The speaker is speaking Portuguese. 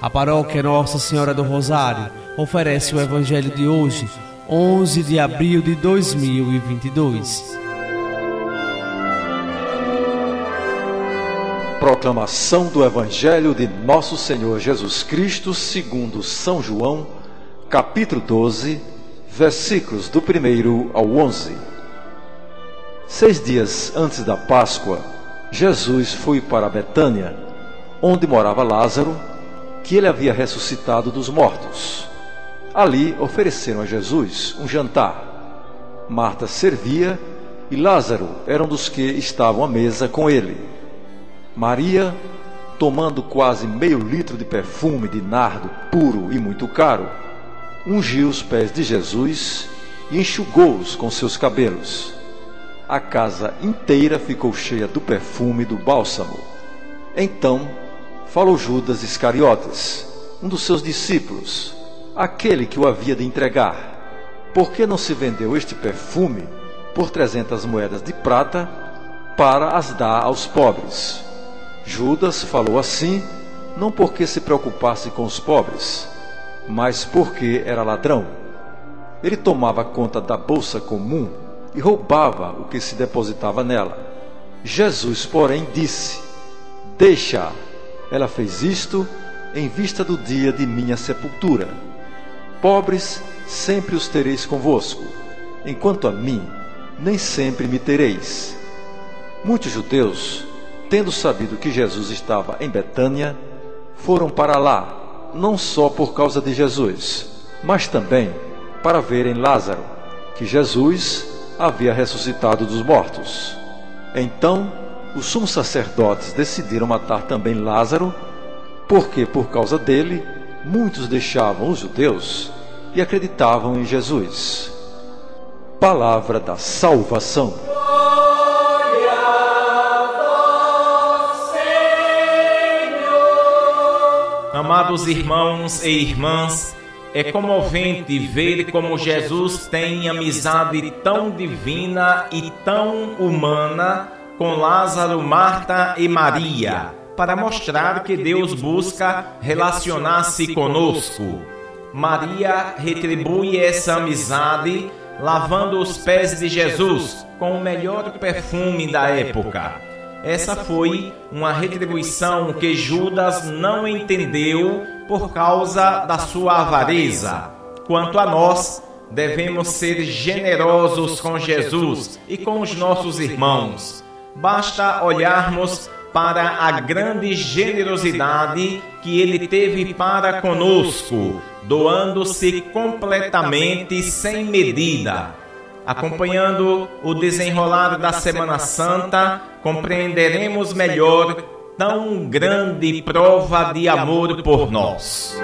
A paróquia Nossa Senhora do Rosário oferece o Evangelho de hoje, 11 de abril de 2022. Proclamação do Evangelho de Nosso Senhor Jesus Cristo, segundo São João, capítulo 12, versículos do 1 ao 11. Seis dias antes da Páscoa, Jesus foi para Betânia, onde morava Lázaro, que ele havia ressuscitado dos mortos. Ali ofereceram a Jesus um jantar. Marta servia e Lázaro era um dos que estavam à mesa com ele. Maria, tomando quase meio litro de perfume de nardo puro e muito caro, ungiu os pés de Jesus e enxugou-os com seus cabelos a casa inteira ficou cheia do perfume do bálsamo. Então falou Judas Iscariotes, um dos seus discípulos, aquele que o havia de entregar. Por que não se vendeu este perfume por trezentas moedas de prata para as dar aos pobres? Judas falou assim, não porque se preocupasse com os pobres, mas porque era ladrão. Ele tomava conta da bolsa comum e roubava o que se depositava nela. Jesus, porém, disse: Deixa, ela fez isto em vista do dia de minha sepultura. Pobres sempre os tereis convosco, enquanto a mim, nem sempre me tereis. Muitos judeus, tendo sabido que Jesus estava em Betânia, foram para lá, não só por causa de Jesus, mas também para verem Lázaro, que Jesus havia ressuscitado dos mortos. Então, os sumos sacerdotes decidiram matar também Lázaro, porque por causa dele muitos deixavam os judeus e acreditavam em Jesus. Palavra da salvação. Amados irmãos e irmãs, é comovente ver como Jesus tem amizade tão divina e tão humana com Lázaro, Marta e Maria, para mostrar que Deus busca relacionar-se conosco. Maria retribui essa amizade lavando os pés de Jesus com o melhor perfume da época. Essa foi uma retribuição que Judas não entendeu por causa da sua avareza. Quanto a nós, devemos ser generosos com Jesus e com os nossos irmãos. Basta olharmos para a grande generosidade que ele teve para conosco, doando-se completamente sem medida acompanhando o desenrolar da Semana Santa, compreenderemos melhor tão grande prova de amor por nós.